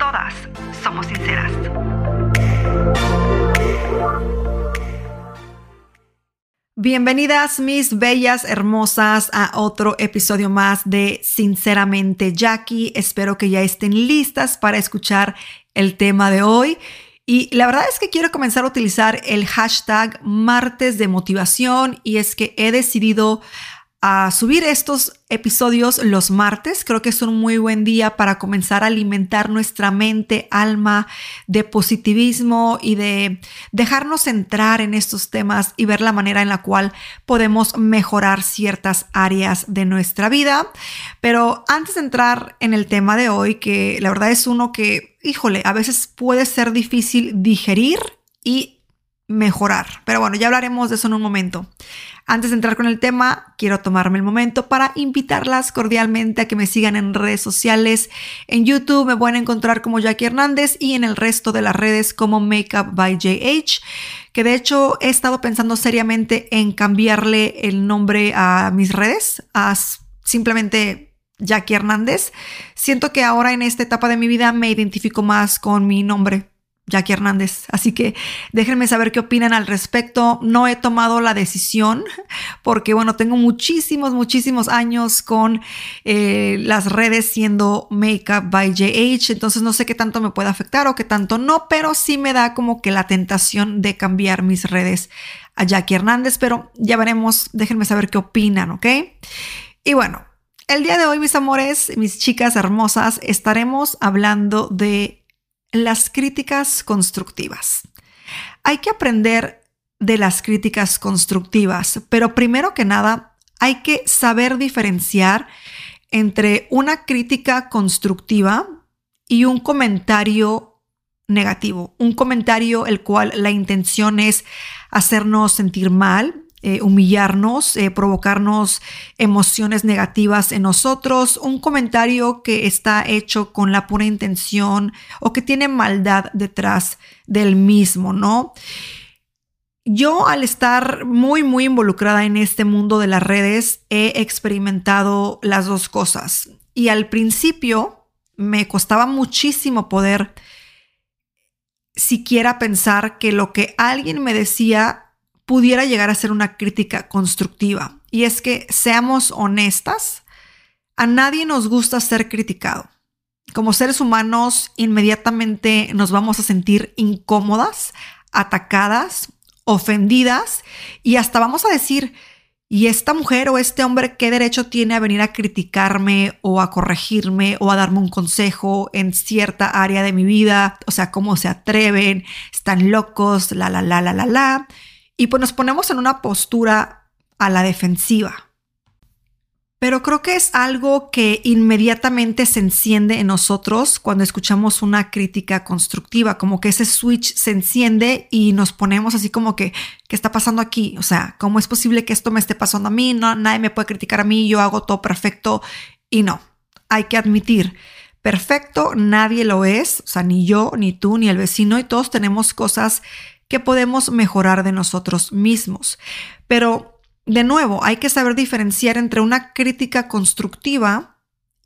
todas somos sinceras. Bienvenidas mis bellas hermosas a otro episodio más de Sinceramente Jackie. Espero que ya estén listas para escuchar el tema de hoy. Y la verdad es que quiero comenzar a utilizar el hashtag martes de motivación y es que he decidido a subir estos episodios los martes. Creo que es un muy buen día para comenzar a alimentar nuestra mente, alma de positivismo y de dejarnos entrar en estos temas y ver la manera en la cual podemos mejorar ciertas áreas de nuestra vida. Pero antes de entrar en el tema de hoy, que la verdad es uno que, híjole, a veces puede ser difícil digerir y mejorar. Pero bueno, ya hablaremos de eso en un momento. Antes de entrar con el tema, quiero tomarme el momento para invitarlas cordialmente a que me sigan en redes sociales. En YouTube me pueden encontrar como Jackie Hernández y en el resto de las redes como Makeup by JH, que de hecho he estado pensando seriamente en cambiarle el nombre a mis redes, a simplemente Jackie Hernández. Siento que ahora en esta etapa de mi vida me identifico más con mi nombre Jackie Hernández. Así que déjenme saber qué opinan al respecto. No he tomado la decisión porque, bueno, tengo muchísimos, muchísimos años con eh, las redes siendo Makeup by JH. Entonces no sé qué tanto me puede afectar o qué tanto no, pero sí me da como que la tentación de cambiar mis redes a Jackie Hernández. Pero ya veremos. Déjenme saber qué opinan, ¿ok? Y bueno. El día de hoy, mis amores, mis chicas hermosas, estaremos hablando de las críticas constructivas. Hay que aprender de las críticas constructivas, pero primero que nada hay que saber diferenciar entre una crítica constructiva y un comentario negativo, un comentario el cual la intención es hacernos sentir mal, eh, humillarnos, eh, provocarnos emociones negativas en nosotros, un comentario que está hecho con la pura intención o que tiene maldad detrás del mismo, ¿no? Yo al estar muy, muy involucrada en este mundo de las redes, he experimentado las dos cosas. Y al principio me costaba muchísimo poder siquiera pensar que lo que alguien me decía pudiera llegar a ser una crítica constructiva. Y es que, seamos honestas, a nadie nos gusta ser criticado. Como seres humanos, inmediatamente nos vamos a sentir incómodas, atacadas, ofendidas y hasta vamos a decir, ¿y esta mujer o este hombre qué derecho tiene a venir a criticarme o a corregirme o a darme un consejo en cierta área de mi vida? O sea, ¿cómo se atreven? ¿Están locos? La, la, la, la, la, la y pues nos ponemos en una postura a la defensiva. Pero creo que es algo que inmediatamente se enciende en nosotros cuando escuchamos una crítica constructiva, como que ese switch se enciende y nos ponemos así como que, ¿qué está pasando aquí? O sea, ¿cómo es posible que esto me esté pasando a mí? No, nadie me puede criticar a mí, yo hago todo perfecto. Y no, hay que admitir, perfecto nadie lo es, o sea, ni yo, ni tú, ni el vecino, y todos tenemos cosas que podemos mejorar de nosotros mismos. Pero, de nuevo, hay que saber diferenciar entre una crítica constructiva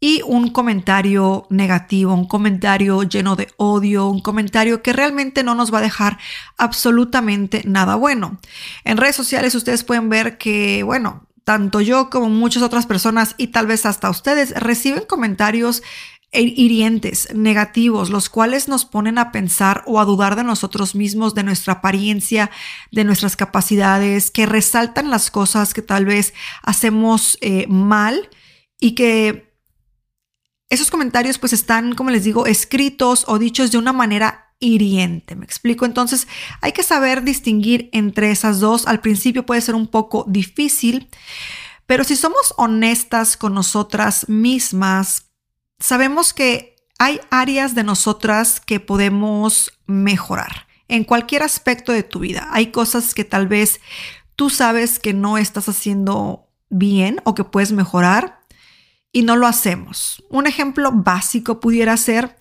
y un comentario negativo, un comentario lleno de odio, un comentario que realmente no nos va a dejar absolutamente nada bueno. En redes sociales ustedes pueden ver que, bueno, tanto yo como muchas otras personas y tal vez hasta ustedes reciben comentarios hirientes, negativos, los cuales nos ponen a pensar o a dudar de nosotros mismos, de nuestra apariencia, de nuestras capacidades, que resaltan las cosas que tal vez hacemos eh, mal y que esos comentarios pues están, como les digo, escritos o dichos de una manera hiriente. ¿Me explico? Entonces hay que saber distinguir entre esas dos. Al principio puede ser un poco difícil, pero si somos honestas con nosotras mismas, sabemos que hay áreas de nosotras que podemos mejorar en cualquier aspecto de tu vida. Hay cosas que tal vez tú sabes que no estás haciendo bien o que puedes mejorar y no lo hacemos. Un ejemplo básico pudiera ser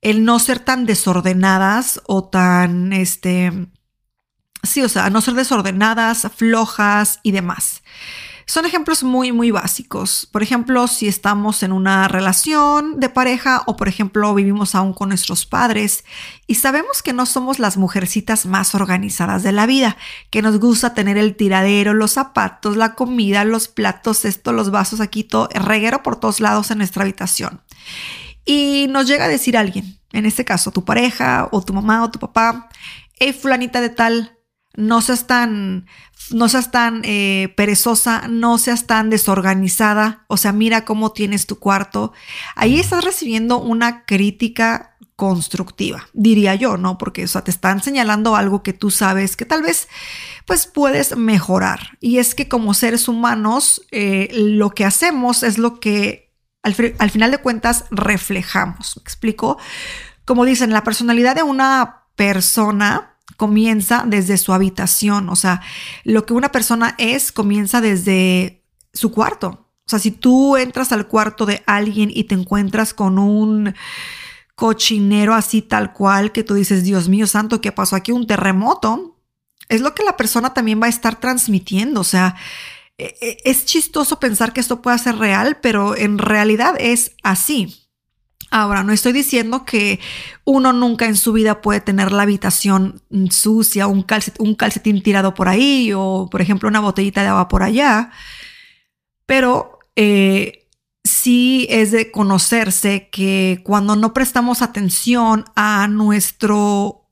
el no ser tan desordenadas o tan, este, sí, o sea, no ser desordenadas, flojas y demás. Son ejemplos muy, muy básicos. Por ejemplo, si estamos en una relación de pareja o, por ejemplo, vivimos aún con nuestros padres y sabemos que no somos las mujercitas más organizadas de la vida, que nos gusta tener el tiradero, los zapatos, la comida, los platos, esto, los vasos aquí, todo, reguero por todos lados en nuestra habitación. Y nos llega a decir alguien, en este caso tu pareja o tu mamá o tu papá, hey fulanita de tal, no seas tan, no seas tan eh, perezosa, no seas tan desorganizada, o sea, mira cómo tienes tu cuarto. Ahí estás recibiendo una crítica constructiva, diría yo, ¿no? Porque, o sea, te están señalando algo que tú sabes que tal vez, pues, puedes mejorar. Y es que como seres humanos, eh, lo que hacemos es lo que al, al final de cuentas reflejamos. ¿Me explico? Como dicen, la personalidad de una persona comienza desde su habitación, o sea, lo que una persona es comienza desde su cuarto. O sea, si tú entras al cuarto de alguien y te encuentras con un cochinero así tal cual que tú dices, Dios mío santo, ¿qué pasó aquí? Un terremoto. Es lo que la persona también va a estar transmitiendo. O sea, e, e, es chistoso pensar que esto pueda ser real, pero en realidad es así. Ahora, no estoy diciendo que uno nunca en su vida puede tener la habitación sucia, un, calcetín tirado por ahí o, por ejemplo, una botellita de agua por allá, pero eh, sí es de conocerse que cuando no prestamos atención a nuestro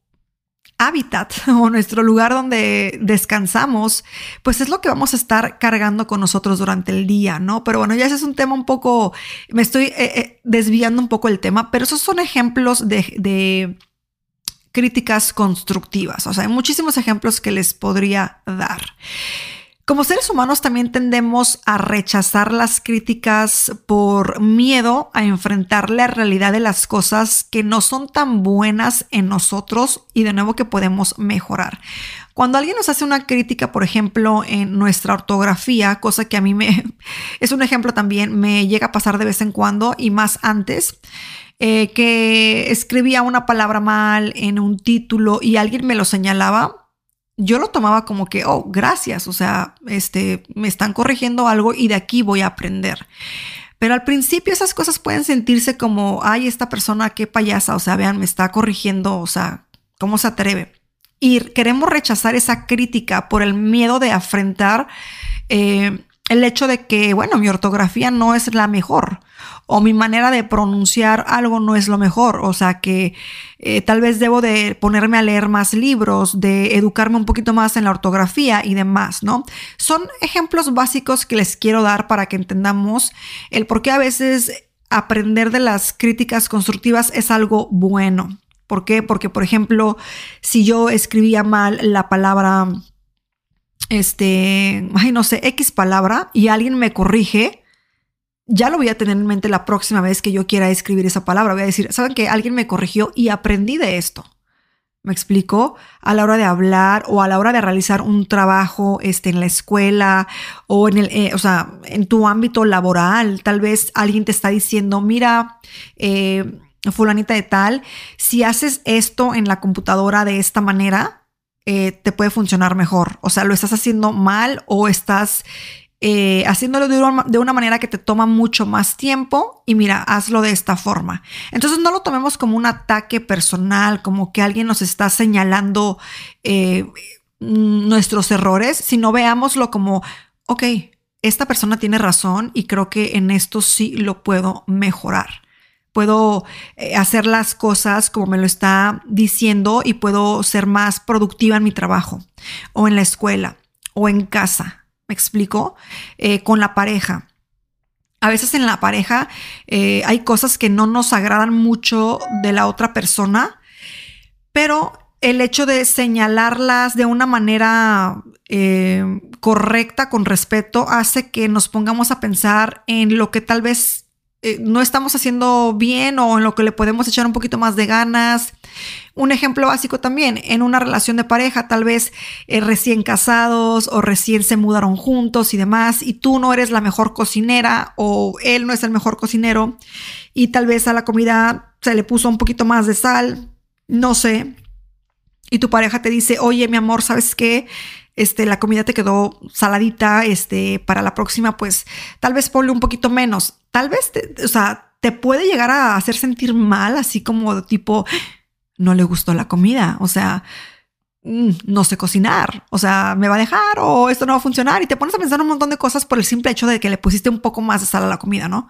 hábitat o nuestro lugar donde descansamos, pues es lo que vamos a estar cargando con nosotros durante el día, ¿no? Pero bueno, ya ese es un tema un poco, me estoy eh, eh, desviando un poco el tema, pero esos son ejemplos de, de críticas constructivas, o sea, hay muchísimos ejemplos que les podría dar. Como seres humanos también tendemos a rechazar las críticas por miedo a enfrentar la realidad de las cosas que no son tan buenas en nosotros y de nuevo que podemos mejorar. Cuando alguien nos hace una crítica, por ejemplo, en nuestra ortografía, cosa que a mí me es un ejemplo también, me llega a pasar de vez en cuando y más antes, eh, que escribía una palabra mal en un título y alguien me lo señalaba, yo lo tomaba como que, oh, gracias, o sea, este, me están corrigiendo algo y de aquí voy a aprender. Pero al principio esas cosas pueden sentirse como, ay, esta persona, qué payasa, o sea, vean, me está corrigiendo, o sea, ¿cómo se atreve? Y queremos rechazar esa crítica por el miedo de afrontar eh, el hecho de que, bueno, mi ortografía no es la mejor o mi manera de pronunciar algo no es lo mejor, o sea que eh, tal vez debo de ponerme a leer más libros, de educarme un poquito más en la ortografía y demás, ¿no? Son ejemplos básicos que les quiero dar para que entendamos el por qué a veces aprender de las críticas constructivas es algo bueno. ¿Por qué? Porque, por ejemplo, si yo escribía mal la palabra este, ay, no sé, X palabra y alguien me corrige, ya lo voy a tener en mente la próxima vez que yo quiera escribir esa palabra. Voy a decir, ¿saben que alguien me corrigió y aprendí de esto? ¿Me explico? A la hora de hablar o a la hora de realizar un trabajo este, en la escuela o en el, eh, o sea, en tu ámbito laboral, tal vez alguien te está diciendo, mira, eh, fulanita de tal, si haces esto en la computadora de esta manera, eh, te puede funcionar mejor. O sea, lo estás haciendo mal o estás eh, haciéndolo de una, manera que te toma mucho más tiempo y mira, hazlo de esta forma. Entonces no lo tomemos como un ataque personal, como que alguien nos está señalando eh, nuestros errores, sino veámoslo como, ok, esta persona tiene razón y creo que en esto sí lo puedo mejorar puedo eh, hacer las cosas como me lo está diciendo y puedo ser más productiva en mi trabajo o en la escuela o en casa. ¿Me explico? Eh, con la pareja. A veces en la pareja eh, hay cosas que no nos agradan mucho de la otra persona, pero el hecho de señalarlas de una manera correcta, con respeto, hace que nos pongamos a pensar en lo que tal vez eh, no estamos haciendo bien o en lo que le podemos echar un poquito más de ganas. Un ejemplo básico también, en una relación de pareja, tal vez eh, recién casados o recién se mudaron juntos y demás, y tú no eres la mejor cocinera o él no es el mejor cocinero, y tal vez a la comida se le puso un poquito más de sal, no sé, y tu pareja te dice, oye, mi amor, ¿sabes qué? Este, la comida te quedó saladita, este, para la próxima, pues tal vez ponle un poquito menos. Tal vez, o sea, te puede llegar a hacer sentir mal, así como tipo, no le gustó la comida, o sea, mm, no sé cocinar, o sea, me va a dejar o esto no va a funcionar y te pones a pensar un montón de cosas por el simple hecho de que le pusiste un poco más de sal a la comida, ¿no?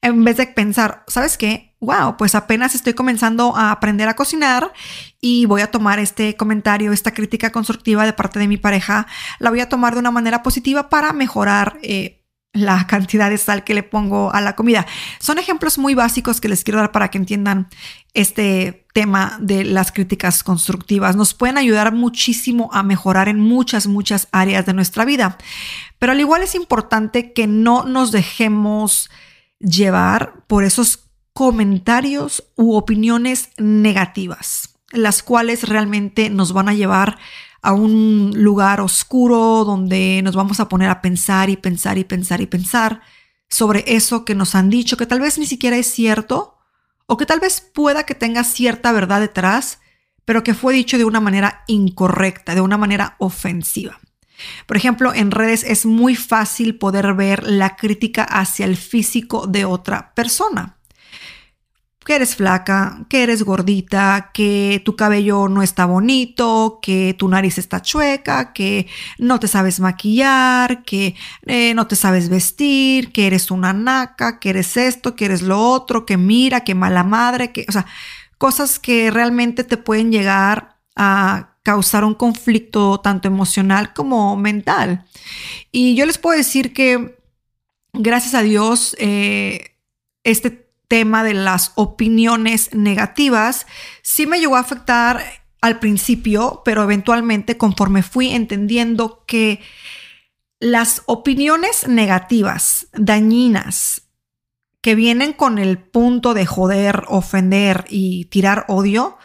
En vez de pensar, ¿sabes qué? Wow, pues apenas estoy comenzando a aprender a cocinar y voy a tomar este comentario, esta crítica constructiva de parte de mi pareja, la voy a tomar de una manera positiva para mejorar eh, la cantidad de sal que le pongo a la comida. Son ejemplos muy básicos que les quiero dar para que entiendan este tema de las críticas constructivas. Nos pueden ayudar muchísimo a mejorar en muchas, muchas áreas de nuestra vida. Pero al igual es importante que no nos dejemos llevar por esos comentarios u opiniones negativas, las cuales realmente nos van a llevar a un lugar oscuro donde nos vamos a poner a pensar y pensar y pensar y pensar sobre eso que nos han dicho, que tal vez ni siquiera es cierto, o que tal vez pueda que tenga cierta verdad detrás, pero que fue dicho de una manera incorrecta, de una manera ofensiva. Por ejemplo, en redes es muy fácil poder ver la crítica hacia el físico de otra persona. Que eres flaca, que eres gordita, que tu cabello no está bonito, que tu nariz está chueca, que no te sabes maquillar, que eh, no te sabes vestir, que eres una naca, que eres esto, que eres lo otro, que mira, que mala madre, que, o sea, cosas que realmente te pueden llegar a causar un conflicto tanto emocional como mental. Y yo les puedo decir que, gracias a Dios, eh, este tema de las opiniones negativas sí me llegó a afectar al principio, pero eventualmente conforme fui entendiendo que las opiniones negativas, dañinas, que vienen con el punto de joder, ofender y tirar odio,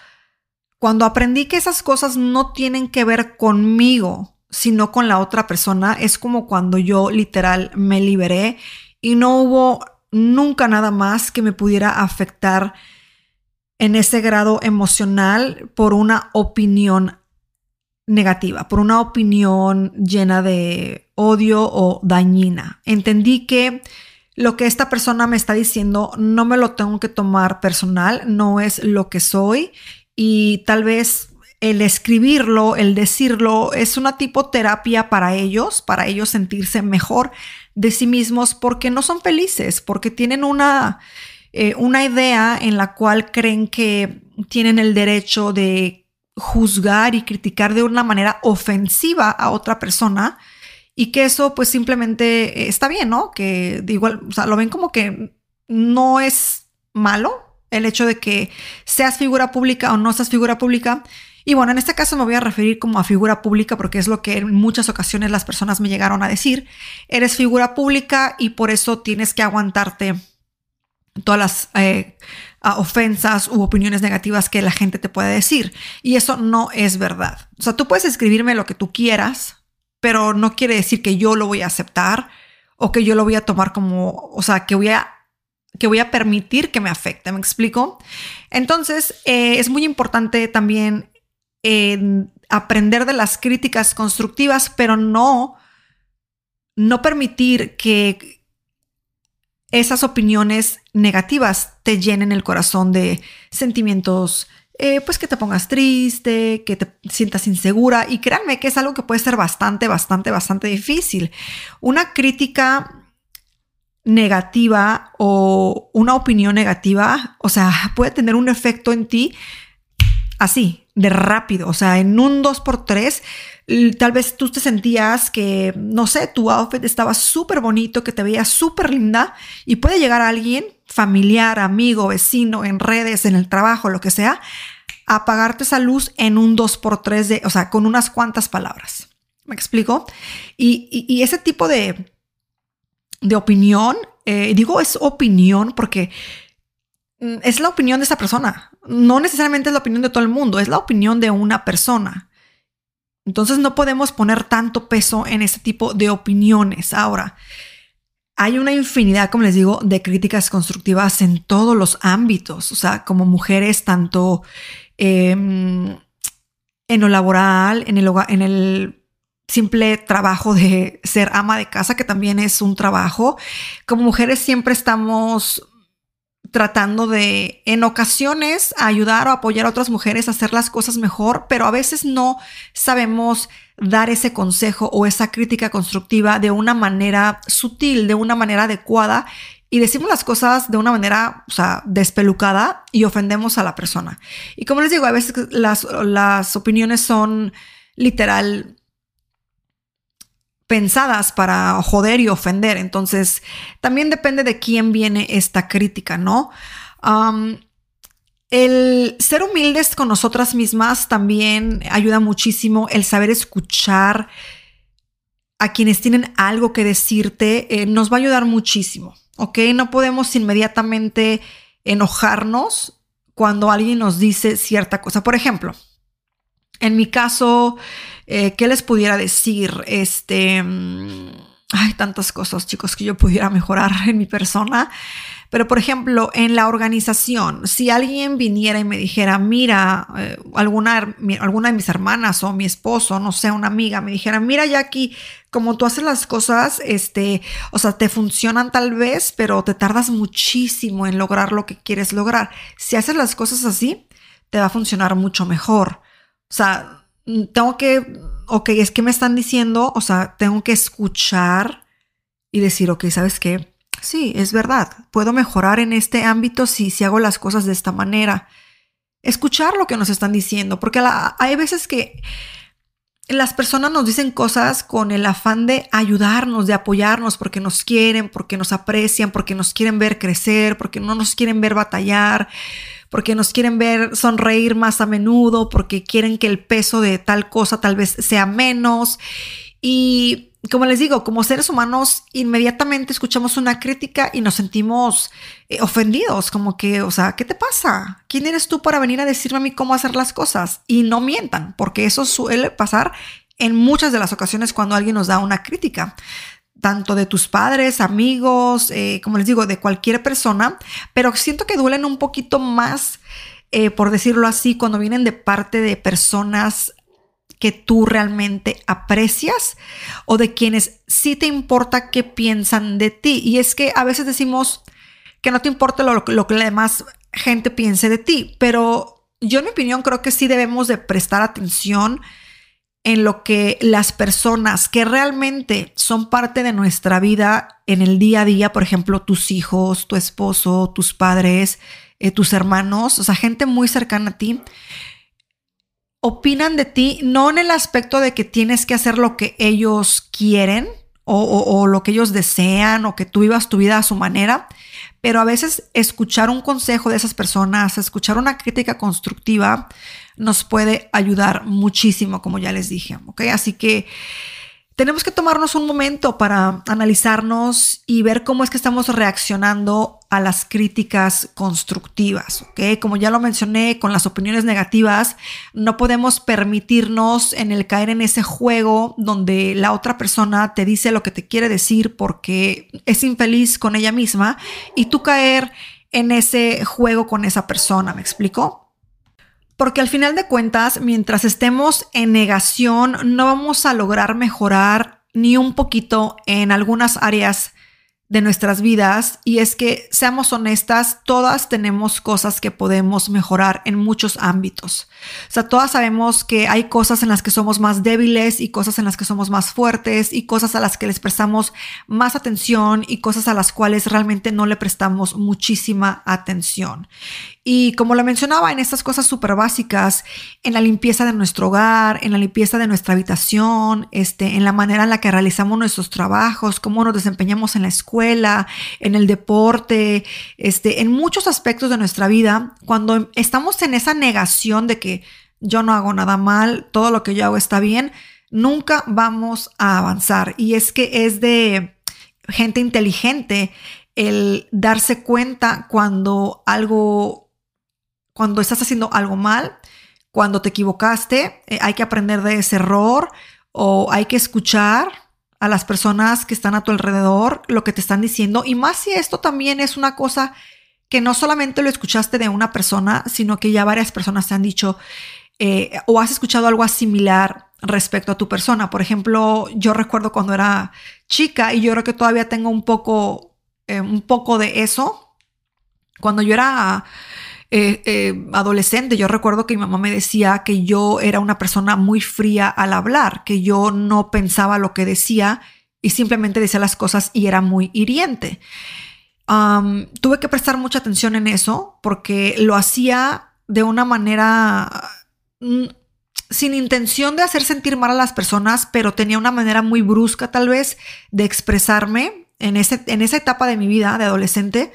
cuando aprendí que esas cosas no tienen que ver conmigo, sino con la otra persona, es como cuando yo literal me liberé y no hubo nunca nada más que me pudiera afectar en ese grado emocional por una opinión negativa, por una opinión llena de odio o dañina. Entendí que lo que esta persona me está diciendo no me lo tengo que tomar personal, no es lo que soy y tal vez el escribirlo, el decirlo, es una tipo terapia para ellos, para ellos sentirse mejor de sí mismos porque no son felices, porque tienen una, eh, una idea en la cual creen que tienen el derecho de juzgar y criticar de una manera ofensiva a otra persona y que eso pues simplemente está bien, ¿no? Que igual, o sea, lo ven como que no es malo el hecho de que seas figura pública o no seas figura pública, y bueno, en este caso me voy a referir como a figura pública porque es lo que en muchas ocasiones las personas me llegaron a decir. Eres figura pública y por eso tienes que aguantarte todas las eh, ofensas u opiniones negativas que la gente te puede decir. Y eso no es verdad. O sea, tú puedes escribirme lo que tú quieras, pero no quiere decir que yo lo voy a aceptar o que yo lo voy a tomar como, o sea, que voy a que voy a permitir que me afecte, ¿me explico? Entonces, eh, es muy importante también en aprender de las críticas constructivas, pero no, no permitir que esas opiniones negativas te llenen el corazón de sentimientos, eh, pues que te pongas triste, que te sientas insegura. Y créanme que es algo que puede ser bastante, bastante, bastante difícil. Una crítica negativa o una opinión negativa, o sea, puede tener un efecto en ti así, de rápido, o sea, en un 2x3, tal vez tú te sentías que, no sé, tu outfit estaba súper bonito, que te veía súper linda y puede llegar alguien, familiar, amigo, vecino, en redes, en el trabajo, lo que sea, a apagarte esa luz en un 2x3, de, o sea, con unas cuantas palabras. ¿Me explico? Y, y ese tipo de, de opinión eh, digo es opinión porque mm, es la opinión de esa persona. No necesariamente es la opinión de todo el mundo, es la opinión de una persona. Entonces no podemos poner tanto peso en este tipo de opiniones. Ahora, hay una infinidad, como les digo, de críticas constructivas en todos los ámbitos. O sea, como mujeres, tanto em, en lo laboral, en el, en el simple trabajo de ser ama de casa, que también es un trabajo. Como mujeres siempre estamos tratando de, en ocasiones, ayudar o apoyar a otras mujeres a hacer las cosas mejor, pero a veces no sabemos dar ese consejo o esa crítica constructiva de una manera sutil, de una manera adecuada y decimos las cosas de una manera, o sea, despelucada y ofendemos a la persona. Y como les digo, a veces las, las opiniones son literal pensadas para joder y ofender. Entonces, también depende de quién viene esta crítica, ¿no? el ser humildes con nosotras mismas también ayuda muchísimo el saber escuchar a quienes tienen algo que decirte, eh, nos va a ayudar muchísimo, ¿ok? No podemos inmediatamente enojarnos cuando alguien nos dice cierta cosa. Por ejemplo, en mi caso, eh, ¿qué les pudiera decir? Este, mm, hay tantas cosas, chicos, que yo pudiera mejorar en mi persona. Pero, por ejemplo, en la organización, si alguien viniera y me dijera, mira, eh, alguna, alguna de mis hermanas o mi esposo, no sé, una amiga, me dijera, mira, Jackie, como tú haces las cosas, este, o sea, te funcionan tal vez, pero te tardas muchísimo en lograr lo que quieres lograr. Si haces las cosas así, te va a funcionar mucho mejor. O sea, tengo que, ok, es que me están diciendo, o sea, tengo que escuchar y decir, ok, ¿sabes qué? Sí, es verdad, puedo mejorar en este ámbito si, si hago las cosas de esta manera. Escuchar lo que nos están diciendo, porque hay veces que las personas nos dicen cosas con el afán de ayudarnos, de apoyarnos, porque nos quieren, porque nos aprecian, porque nos quieren ver crecer, porque no nos quieren ver batallar, porque nos quieren ver sonreír más a menudo, porque quieren que el peso de tal cosa tal vez sea menos. Y como les digo, como seres humanos, inmediatamente escuchamos una crítica y nos sentimos eh, ofendidos, como que, o sea, ¿qué te pasa? ¿Quién eres tú para venir a decirme a mí cómo hacer las cosas? Y no mientan, porque eso suele pasar en muchas de las ocasiones cuando alguien nos da una crítica tanto de tus padres, amigos, eh, como les digo, de cualquier persona, pero siento que duelen un poquito más, eh, por decirlo así, cuando vienen de parte de personas que tú realmente aprecias o de quienes sí te importa qué piensan de ti. Y es que a veces decimos que no te importa lo, lo que la demás gente piense de ti, pero yo en mi opinión creo que sí debemos de prestar atención en lo que las personas que realmente son parte de nuestra vida en el día a día, por ejemplo, tus hijos, tu esposo, tus padres, eh, tus hermanos, o sea, gente muy cercana a ti, opinan de ti no en el aspecto de que tienes que hacer lo que ellos quieren o, o lo que ellos desean o que tú vivas tu vida a su manera, pero a veces escuchar un consejo de esas personas, escuchar una crítica constructiva, nos puede ayudar muchísimo, como ya les dije. ¿ok? Así que tenemos que tomarnos un momento para analizarnos y ver cómo es que estamos reaccionando a las críticas constructivas. ¿ok? Como ya lo mencioné, con las opiniones negativas, no podemos permitirnos en el caer en ese juego donde la otra persona te dice lo que te quiere decir porque es infeliz con ella misma y tú caer en ese juego con esa persona. ¿Me explico? Porque al final de cuentas, mientras estemos en negación, no vamos a lograr mejorar ni un poquito en algunas áreas de nuestras vidas y es que, seamos honestas, todas tenemos cosas que podemos mejorar en muchos ámbitos. O sea, todas sabemos que hay cosas en las que somos más débiles y cosas en las que somos más fuertes y cosas a las que les prestamos más atención y cosas a las cuales realmente no le prestamos muchísima atención. Y como lo mencionaba, en estas cosas súper básicas, en la limpieza de nuestro hogar, en la limpieza de nuestra habitación, este, en la manera en la que realizamos nuestros trabajos, cómo nos desempeñamos en la escuela, en el deporte, este, en muchos aspectos de nuestra vida, cuando estamos en esa negación de que yo no hago nada mal, todo lo que yo hago está bien, nunca vamos a avanzar. Y es que es de gente inteligente el darse cuenta cuando algo, cuando estás haciendo algo mal, cuando te equivocaste, eh, hay que aprender de ese error o hay que escuchar a las personas que están a tu alrededor, lo que te están diciendo, y más si esto también es una cosa que no solamente lo escuchaste de una persona, sino que ya varias personas te han dicho eh, o has escuchado algo similar respecto a tu persona. Por ejemplo, yo recuerdo cuando era chica y yo creo que todavía tengo un poco, eh, un poco de eso. Cuando yo era eh, adolescente, yo recuerdo que mi mamá me decía que yo era una persona muy fría al hablar, que yo no pensaba lo que decía y simplemente decía las cosas y era muy hiriente. tuve que prestar mucha atención en eso porque lo hacía de una manera mm, sin intención de hacer sentir mal a las personas, pero tenía una manera muy brusca tal vez de expresarme en, ese, en esa etapa de mi vida de adolescente.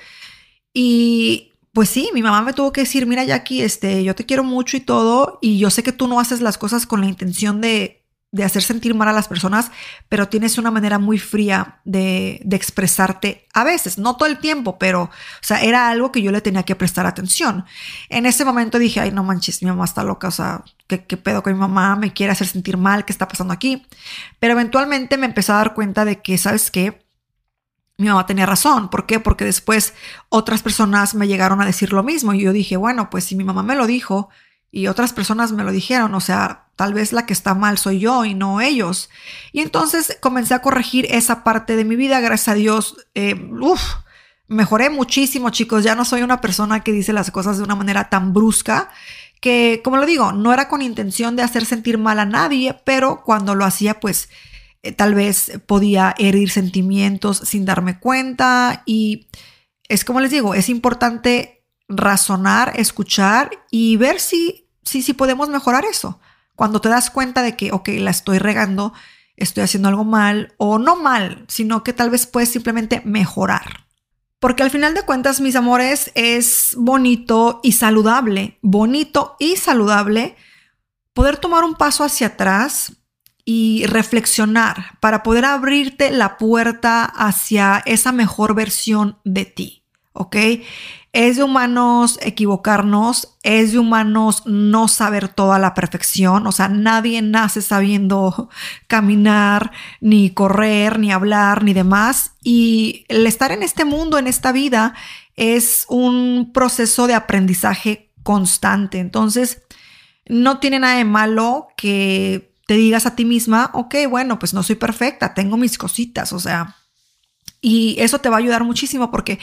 Y pues sí, mi mamá me tuvo que decir, mira Jackie, este, yo te quiero mucho y todo, y yo sé que tú no haces las cosas con la intención de, de hacer sentir mal a las personas, pero tienes una manera muy fría de, de, expresarte a veces, no todo el tiempo, pero, o sea, era algo que yo le tenía que prestar atención. En ese momento dije, ay, no manches, mi mamá está loca, o sea, ¿qué, qué pedo con mi mamá? Me quiere hacer sentir mal, ¿qué está pasando aquí? Pero eventualmente me empecé a dar cuenta de que, ¿sabes qué? Mi mamá tenía razón. ¿Por qué? Porque después otras personas me llegaron a decir lo mismo y yo dije, bueno, pues si mi mamá me lo dijo y otras personas me lo dijeron, o sea, Tal vez la que está mal soy yo y no ellos. Y entonces comencé a corregir esa parte de mi vida. Gracias a Dios, eh, mejoré muchísimo, chicos. Ya no soy una persona que dice las cosas de una manera tan brusca que, como lo digo, no era con intención de hacer sentir mal a nadie, pero cuando lo hacía, pues eh, tal vez podía herir sentimientos sin darme cuenta. Y es como les digo, es importante razonar, escuchar y ver si, si, si podemos mejorar eso. Cuando te das cuenta de que, ok, la estoy regando, estoy haciendo algo mal, o no mal, sino que tal vez puedes simplemente mejorar. Porque al final de cuentas, mis amores, es bonito y saludable, bonito y saludable poder tomar un paso hacia atrás y reflexionar para poder abrirte la puerta hacia esa mejor versión de ti, ¿ok? Es de humanos equivocarnos, es de humanos no saber toda la perfección, o sea, nadie nace sabiendo caminar, ni correr, ni hablar, ni demás. Y el estar en este mundo, en esta vida, es un proceso de aprendizaje constante. Entonces, no tiene nada de malo que te digas a ti misma, ok, bueno, pues no soy perfecta, tengo mis cositas, o sea, y eso te va a ayudar muchísimo porque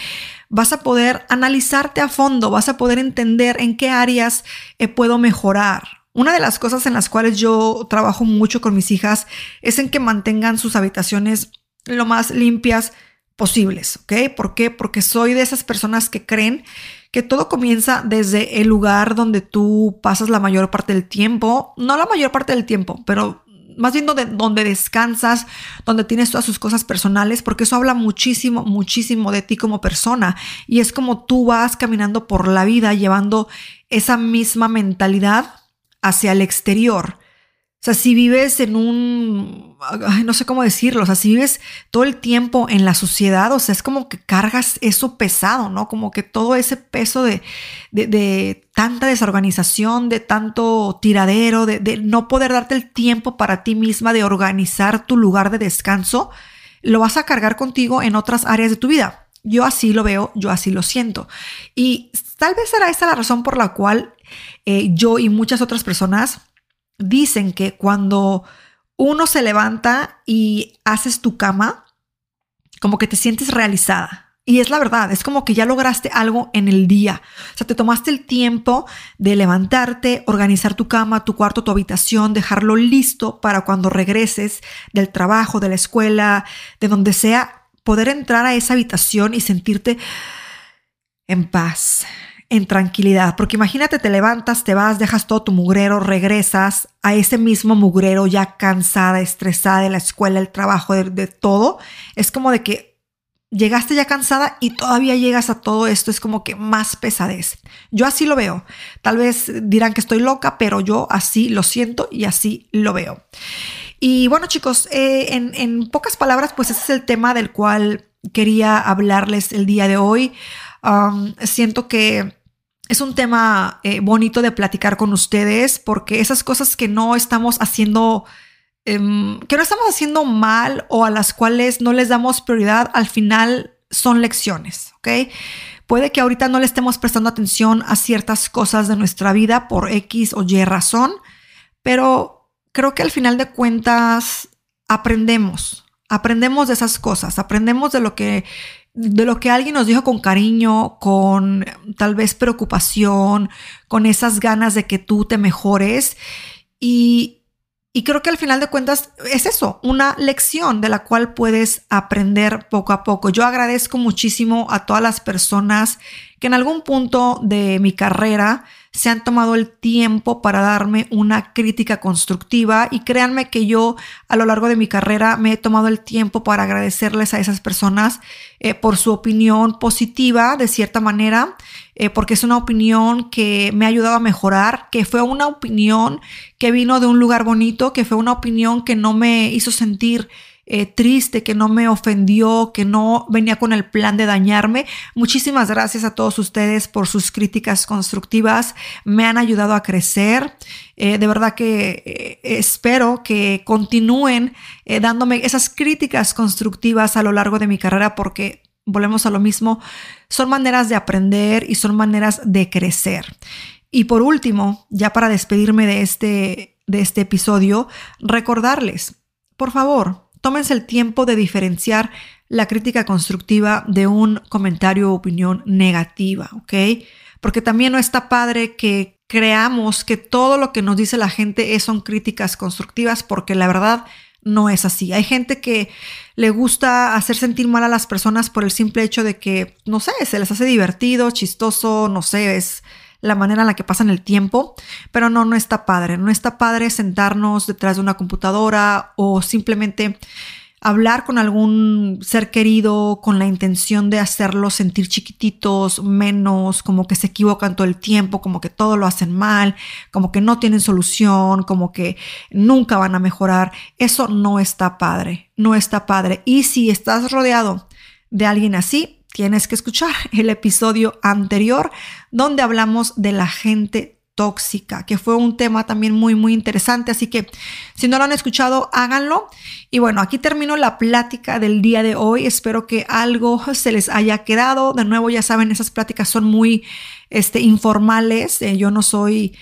vas a poder analizarte a fondo, vas a poder entender en qué áreas eh, puedo mejorar. Una de las cosas en las cuales yo trabajo mucho con mis hijas es en que mantengan sus habitaciones lo más limpias posibles, ¿ok? ¿Por qué? Porque soy de esas personas que creen que todo comienza desde el lugar donde tú pasas la mayor parte del tiempo, no la mayor parte del tiempo, pero más bien donde, donde descansas, donde tienes todas sus cosas personales, porque eso habla muchísimo, muchísimo de ti como persona. Y es como tú vas caminando por la vida llevando esa misma mentalidad hacia el exterior. Sea, si vives en un, no sé cómo decirlo, o sea, si vives todo el tiempo en la sociedad, o sea, es como que cargas eso pesado, ¿no? Como que todo ese peso de, de, tanta desorganización, de tanto tiradero, de, de no poder darte el tiempo para ti misma de organizar tu lugar de descanso, lo vas a cargar contigo en otras áreas de tu vida. Yo así lo veo, yo así lo siento. Y tal vez será esta la razón por la cual eh, yo y muchas otras personas dicen que cuando uno se levanta y haces tu cama, como que te sientes realizada. Y es la verdad, es como que ya lograste algo en el día. O sea, te tomaste el tiempo de levantarte, organizar tu cama, tu cuarto, tu habitación, dejarlo listo para cuando regreses del trabajo, de la escuela, de donde sea, poder entrar a esa habitación y sentirte en paz, en tranquilidad. Porque imagínate, te levantas, te vas, dejas todo tu mugrero, regresas a ese mismo mugrero ya cansada, estresada de la escuela, el trabajo, de, todo. Es como de que llegaste ya cansada y todavía llegas a todo esto. Es como que más pesadez. Yo así lo veo. Tal vez dirán que estoy loca, pero yo así lo siento y así lo veo. Y bueno chicos, eh, en, en pocas palabras, pues ese es el tema del cual quería hablarles el día de hoy. siento que es un tema eh, bonito de platicar con ustedes porque esas cosas que no estamos haciendo, em, que no estamos haciendo mal o a las cuales no les damos prioridad, al final son lecciones, ¿ok? Puede que ahorita no le estemos prestando atención a ciertas cosas de nuestra vida por X o Y razón, pero creo que al final de cuentas aprendemos, aprendemos de esas cosas, aprendemos de lo que de lo que alguien nos dijo con cariño, con tal vez preocupación, con esas ganas de que tú te mejores. Y, y creo que al final de cuentas es eso, una lección de la cual puedes aprender poco a poco. Yo agradezco muchísimo a todas las personas que en algún punto de mi carrera se han tomado el tiempo para darme una crítica constructiva y créanme que yo a lo largo de mi carrera me he tomado el tiempo para agradecerles a esas personas eh, por su opinión positiva de cierta manera, eh, porque es una opinión que me ha ayudado a mejorar, que fue una opinión que vino de un lugar bonito, que fue una opinión que no me hizo sentir eh, triste, que no me ofendió, que no venía con el plan de dañarme. Muchísimas gracias a todos ustedes por sus críticas constructivas. Me han ayudado a crecer. Eh, de verdad que eh, espero que continúen dándome esas críticas constructivas a lo largo de mi carrera porque volvemos a lo mismo, son maneras de aprender y son maneras de crecer. Y por último, ya para despedirme de este, de este episodio, recordarles, por favor, tómense el tiempo de diferenciar la crítica constructiva de un comentario o opinión negativa, ¿ok? Porque también no está padre que creamos que todo lo que nos dice la gente son críticas constructivas, porque la verdad no es así. Hay gente que le gusta hacer sentir mal a las personas por el simple hecho de que, no sé, se les hace divertido, chistoso, no sé, es la manera en la que pasan el tiempo, pero no, no está padre. No está padre sentarnos detrás de una computadora o simplemente hablar con algún ser querido con la intención de hacerlos sentir chiquititos, menos, como que se equivocan todo el tiempo, como que todo lo hacen mal, como que no tienen solución, como que nunca van a mejorar. Eso no está padre, no está padre. Y si estás rodeado de alguien así, tienes que escuchar el episodio anterior donde hablamos de la gente tóxica, que fue un tema también muy, muy interesante. Así que si no lo han escuchado, háganlo. Y bueno, aquí termino la plática del día de hoy. Espero que algo se les haya quedado. De nuevo, ya saben, esas pláticas son muy este, informales. Eh, yo no soy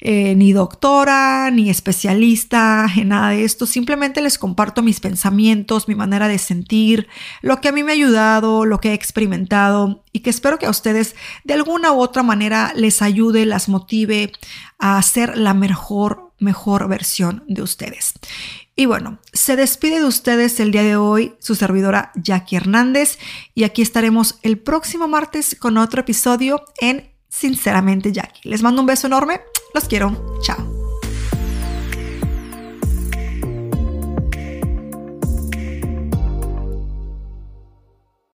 eh, ni doctora, ni especialista en nada de esto. Simplemente les comparto mis pensamientos, mi manera de sentir, lo que a mí me ha ayudado, lo que he experimentado y que espero que a ustedes de alguna u otra manera les ayude, las motive a ser la mejor, mejor versión de ustedes. Y bueno, se despide de ustedes el día de hoy su servidora Jackie Hernández y aquí estaremos el próximo martes con otro episodio en Sinceramente Jackie. Les mando un beso enorme los quiero. Chao.